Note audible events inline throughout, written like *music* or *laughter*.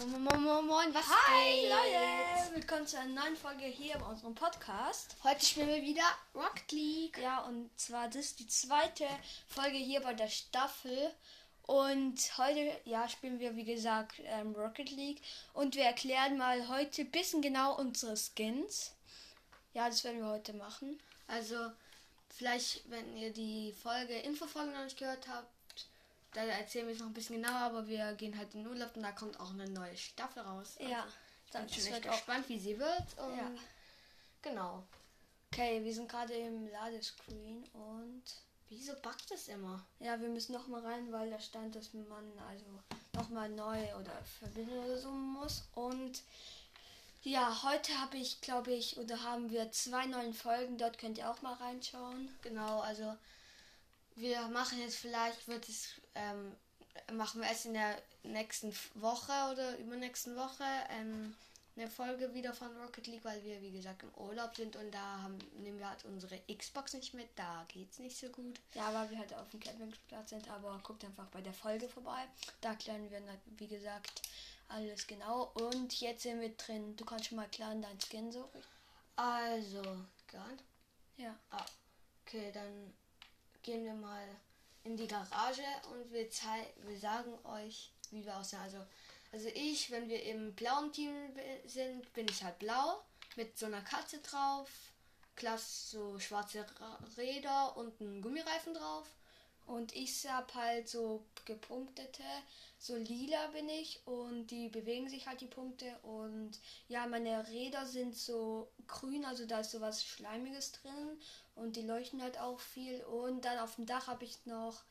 Moin, moin, was Hi geht? Leute, willkommen zu einer neuen Folge hier bei unserem Podcast. Heute spielen wir wieder Rocket League. Ja, und zwar das ist die zweite Folge hier bei der Staffel. Und heute, ja, spielen wir wie gesagt ähm, Rocket League. Und wir erklären mal heute ein bisschen genau unsere Skins. Ja, das werden wir heute machen. Also, vielleicht, wenn ihr die Folge Infofolge noch nicht gehört habt, da erzählen wir es noch ein bisschen genauer, aber wir gehen halt in Urlaub und da kommt auch eine neue Staffel raus. Ja, Ich bin das schon echt gespannt, wie sie wird. Und Ja. Genau. Okay, wir sind gerade im Ladescreen und Wieso backt es immer? Ja, wir müssen noch mal rein, weil da stand, dass man also noch mal neu oder verbinden oder so muss. Und ja, heute habe ich, glaube ich, oder haben wir zwei neuen Folgen. Dort könnt ihr auch mal reinschauen. Genau, also wir machen jetzt vielleicht, wird es, ähm, machen wir es in der nächsten Woche oder übernächsten Woche ähm, eine Folge wieder von Rocket League, weil wir, wie gesagt, im Urlaub sind und da haben, nehmen wir halt unsere Xbox nicht mit, da geht's nicht so gut. Ja, weil wir halt auf dem Campingplatz sind, aber guckt einfach bei der Folge vorbei. Da klären wir, wie gesagt, alles genau. Und jetzt sind wir drin. Du kannst schon mal klären, dein Skin so. Also, gern. Ja. Ah, okay, dann gehen wir mal in die Garage und wir, wir sagen euch, wie wir aussehen. Also, also ich, wenn wir im blauen Team sind, bin ich halt blau mit so einer Katze drauf, klasse so schwarze Räder und einen Gummireifen drauf. Und ich hab halt so gepunktete, so lila bin ich und die bewegen sich halt die Punkte und ja, meine Räder sind so grün, also da ist so was Schleimiges drin und die leuchten halt auch viel und dann auf dem Dach habe ich noch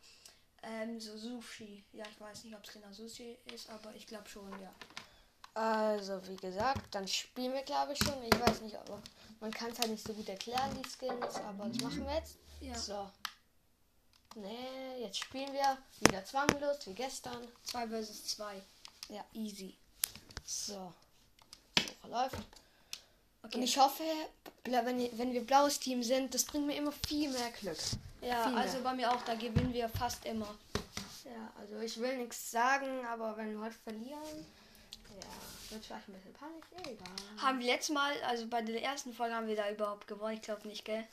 ähm, so Sushi. Ja, ich weiß nicht, ob es genau Sushi ist, aber ich glaube schon, ja. Also, wie gesagt, dann spielen wir, glaube ich, schon. Ich weiß nicht, aber man kann es halt nicht so gut erklären, die Skins, aber das machen wir jetzt. Ja. So. Nee, jetzt spielen wir wieder zwanglos, wie gestern. 2 versus 2. Ja. Easy. So. Suche läuft. Okay. Und ich hoffe, wenn, wenn wir blaues Team sind, das bringt mir immer viel mehr Glück. ja, viel mehr. also bei mir auch, da gewinnen wir fast immer. Ja, also ich will nichts sagen, aber wenn wir heute verlieren, ja, wird vielleicht ein bisschen Panik. Egal. Haben wir letztes Mal, also bei der ersten Folge haben wir da überhaupt gewonnen, ich glaube nicht, gell?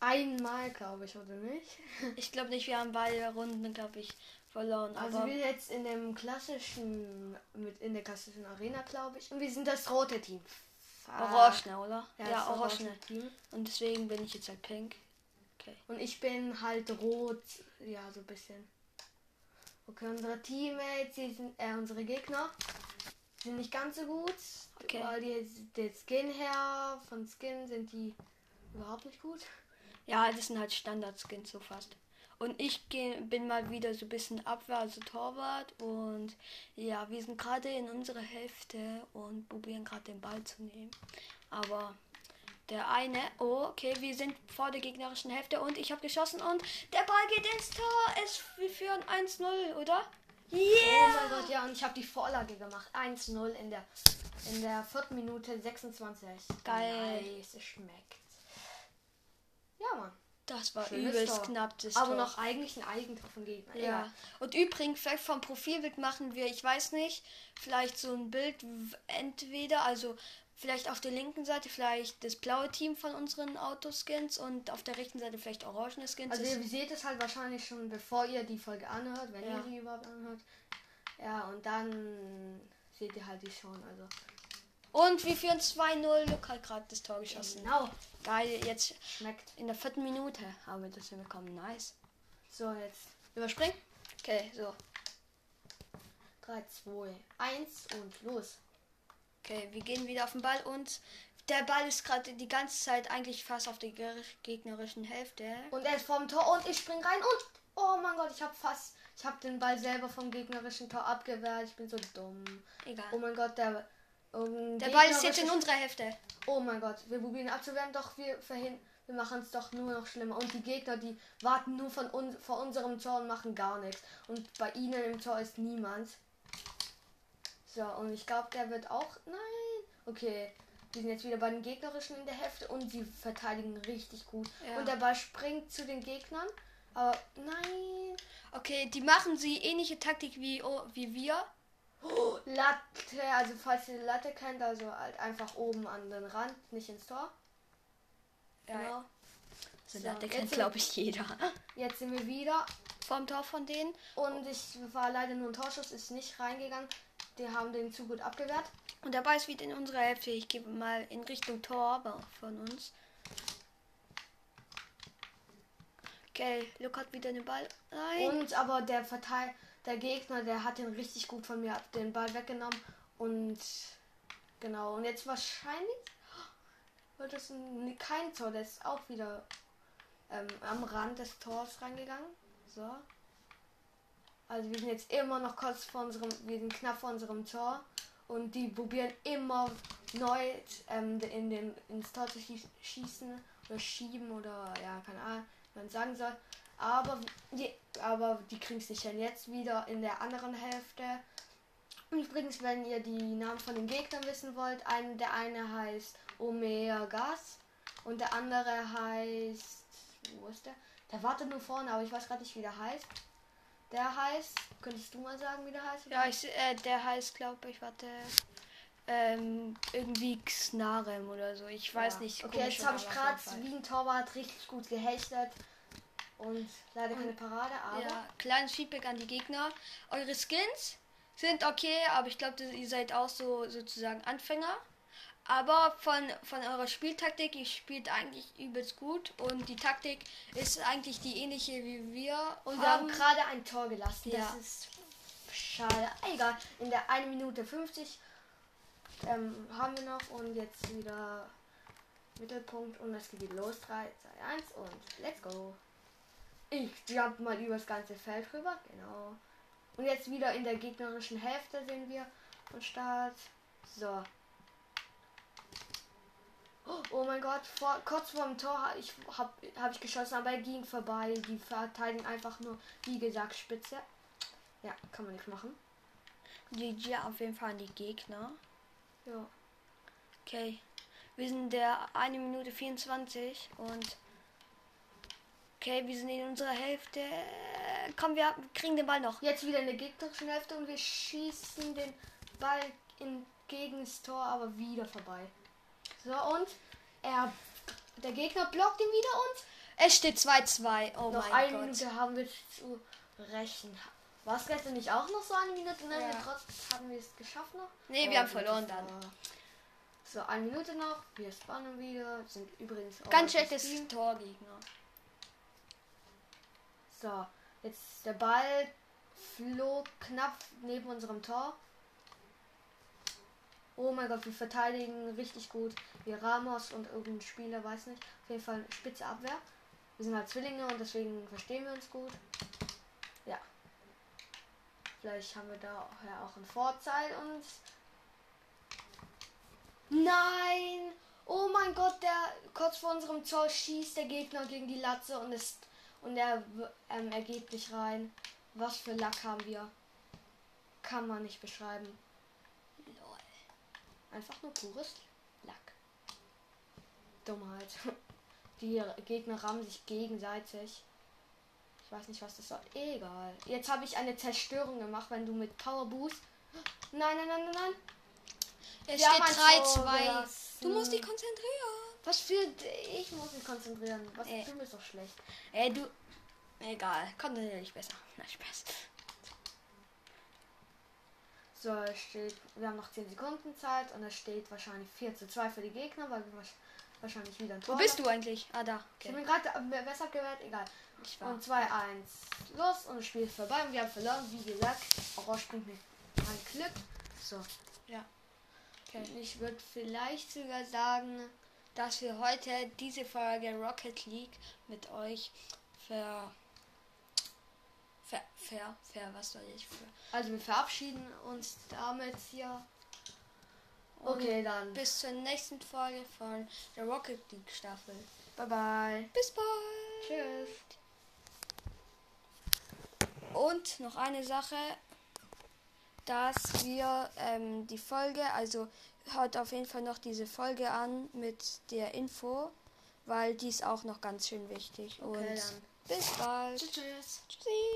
Einmal, glaube ich, oder nicht? *laughs* Ich glaube nicht, wir haben beide Runden, glaube ich, verloren. Also wir jetzt in dem klassischen, mit in der klassischen Arena, glaube ich. Und wir sind das rote Team. Fuck. Orange, oder? Ja, Ja, das Orange. rote Team. Und deswegen bin ich jetzt halt pink. Okay. Und ich bin halt rot, ja, so ein bisschen. Okay, unsere Teammates, die sind, äh, unsere Gegner sind nicht ganz so gut. Okay. Weil die, der Skin her, von Skin sind die überhaupt nicht gut. Ja, das sind halt Standard-Skins so fast. Und ich geh, bin mal wieder so ein bisschen Abwehr, also Torwart. Und ja, wir sind gerade in unserer Hälfte und probieren gerade den Ball zu nehmen. Aber der eine, oh, okay, wir sind vor der gegnerischen Hälfte und ich habe geschossen und der Ball geht ins Tor. Es, wir führen 1-0, oder? Oh Yeah! mein Gott, ja, und ich habe die Vorlage gemacht. 1-0 in der, in der vierten Minute 26. Geil. Nice, es schmeckt. Ja, Mann. Das war Schönes übelst Tor. knapp, das Aber Tor. noch eigentlich ein Eigentor von Gegner. Ja. Egal. Und übrigens, vielleicht vom Profilbild machen wir, ich weiß nicht, vielleicht so ein Bild, entweder, also vielleicht auf der linken Seite vielleicht das blaue Team von unseren Autoskins und auf der rechten Seite vielleicht orangene Skins. Also ihr seht es halt wahrscheinlich schon, bevor ihr die Folge anhört, wenn Ja. ihr sie überhaupt anhört. Ja, und dann seht ihr halt die schon. Also und wir führen 2-0. Luke hat gerade das Tor geschossen. genau, Geil, jetzt schmeckt. in der vierten Minute haben wir das hinbekommen. Nice. So, jetzt Überspringen? Okay, so. 3, 2, 1 und los. Okay, wir gehen wieder auf den Ball und der Ball ist gerade die ganze Zeit eigentlich fast auf der gegnerischen Hälfte. Und er ist vorm Tor und ich spring rein und oh mein Gott, ich habe fast, ich habe den Ball selber vom gegnerischen Tor abgewehrt. Ich bin so dumm. Egal. Oh mein Gott, der um, Der Ball ist jetzt in unserer Hälfte. Oh mein Gott, wir probieren abzuwehren, doch wir verhindern. Wir machen es doch nur noch schlimmer. Und die Gegner, die warten nur von uns, vor unserem Tor und machen gar nichts. Und bei ihnen im Tor ist niemand. So, und ich glaube, der wird auch. Nein. Okay. Wir sind jetzt wieder bei den gegnerischen in der Hälfte und sie verteidigen richtig gut. Ja. Und der Ball springt zu den Gegnern. Aber nein. Okay, die machen sie ähnliche Taktik wie, oh, wie wir. Oh, Latte, also falls ihr die Latte kennt, also halt einfach oben an den Rand, nicht ins Tor. Ja, Genau. So, So, Latte kennt, glaube ich, jeder. Jetzt sind wir wieder Vom Tor von denen. und ich war leider nur ein Torschuss, ist nicht reingegangen. Die haben den zu gut abgewehrt. Und der Ball ist wieder in unserer Hälfte. Ich gebe mal in Richtung Tor aber von uns. Okay, Luke hat wieder den Ball. Nein. Und aber der Verteil, der Gegner, der hat den richtig gut von mir den Ball weggenommen und genau und jetzt wahrscheinlich wird es ein, kein Tor, der ist auch wieder ähm, am Rand des Tors reingegangen. So. Also wir sind jetzt immer noch kurz vor unserem, wir sind knapp vor unserem Tor und die probieren immer neu ähm, in den, ins Tor zu schie- schießen oder schieben oder ja, keine Ahnung, wie man sagen soll. Aber die, aber die kriegen es nicht. Jetzt wieder in der anderen Hälfte. Übrigens, wenn ihr die Namen von den Gegnern wissen wollt, ein, der eine heißt Omega Gas und der andere heißt. Wo ist der? Der wartet nur vorne, aber ich weiß gerade nicht, wie der heißt. Der heißt. Könntest du mal sagen, wie der heißt? Ja, ich, äh, der heißt, glaube ich, warte. Ähm, irgendwie Xnarem oder so. Ich weiß Ja. nicht. Okay, jetzt habe ich gerade wie ein Torwart richtig gut gehechtet. Und leider keine Parade, aber. Ja, kleines Feedback an die Gegner. Eure Skins sind okay, aber ich glaube, ihr seid auch so sozusagen Anfänger. Aber von, von eurer Spieltaktik, ihr spielt eigentlich übelst gut und die Taktik ist eigentlich die ähnliche wie wir. Und wir haben gerade ein Tor gelassen. Ja. Das ist schade. Egal. In der 1 Minute 50 ähm, haben wir noch und jetzt wieder Mittelpunkt und es geht los. 3, 2, 1 und let's go. Ich jump mal übers ganze Feld rüber. Genau. Und jetzt wieder in der gegnerischen Hälfte sehen wir und Start. So. Oh mein Gott, vor, kurz vor dem Tor ha- ich hab, hab ich geschossen, aber er ging vorbei. Die verteidigen einfach nur, wie gesagt, Spitze. Ja, kann man nicht machen. GG auf jeden Fall an die Gegner. Ja. Okay. Wir sind in der 1 Minute 24 und okay, wir sind in unserer Hälfte. Komm, wir kriegen den Ball noch. Jetzt wieder in der gegnerischen Hälfte und wir schießen den Ball entgegen das Tor, aber wieder vorbei. So, und er, der Gegner blockt ihn wieder und Es steht 2-2. Oh noch mein eine Gott. Minute haben wir zu rächen. War es gestern nicht auch noch so eine Minute? Nein, Ja. wir trotz haben wir es geschafft noch? Nee, wir Oh, haben verloren das dann. So, eine Minute noch. Wir spawnen wieder. Sind übrigens auch Ganz schlechtes. Torgegner. So, jetzt der Ball flog knapp neben unserem Tor. Oh mein Gott, wir verteidigen richtig gut. Wir Ramos und irgendein Spieler, weiß nicht. Auf jeden Fall spitze Abwehr. Wir sind halt Zwillinge und deswegen verstehen wir uns gut. Ja. Vielleicht haben wir da auch einen Vorteil und. Nein! Oh mein Gott, der kurz vor unserem Tor schießt der Gegner gegen die Latze und ist und er ähm, er geht nicht rein. Was für Lack haben wir? Kann man nicht beschreiben. Einfach nur pures Lack. Dummheit. *laughs* Die Gegner rammen sich gegenseitig. Ich weiß nicht, was das soll. Egal. Jetzt habe ich eine Zerstörung gemacht, wenn du mit Power Boost. *gasps* Nein, nein, nein, nein, nein. Es Wir steht ein Tor 3-2. gelassen. Du musst dich konzentrieren. Was für. Ich muss mich konzentrieren. Was Äh. du bist doch schlecht. Ey, du. Egal. Konzentriere dich besser. Na, Spaß. So, es steht, wir haben noch 10 Sekunden Zeit und es steht wahrscheinlich 4 zu 2 für die Gegner, weil wir wahrsch- wahrscheinlich wieder Wo bist du eigentlich? Ah, da. Ich Okay. bin gerade äh, besser gewählt, egal. Ich war. Und 2-1 los und das Spiel ist vorbei und wir haben verloren, wie gesagt. Orange bringt mir ein Glück. So. Ja. Okay. Ich würde vielleicht sogar sagen, dass wir heute diese Folge Rocket League mit euch ver. Ver. Ver. Ver. Was soll ich für. also wir verabschieden uns damit hier. Okay, dann. Bis zur nächsten Folge von der Rocket League Staffel. Bye bye. Bis bald. Tschüss. Und noch eine Sache, dass wir ähm, die Folge, also hört auf jeden Fall noch diese Folge an mit der Info, weil die ist auch noch ganz schön wichtig. Okay, Und dann. bis bald. Tschüss. Tschüssi.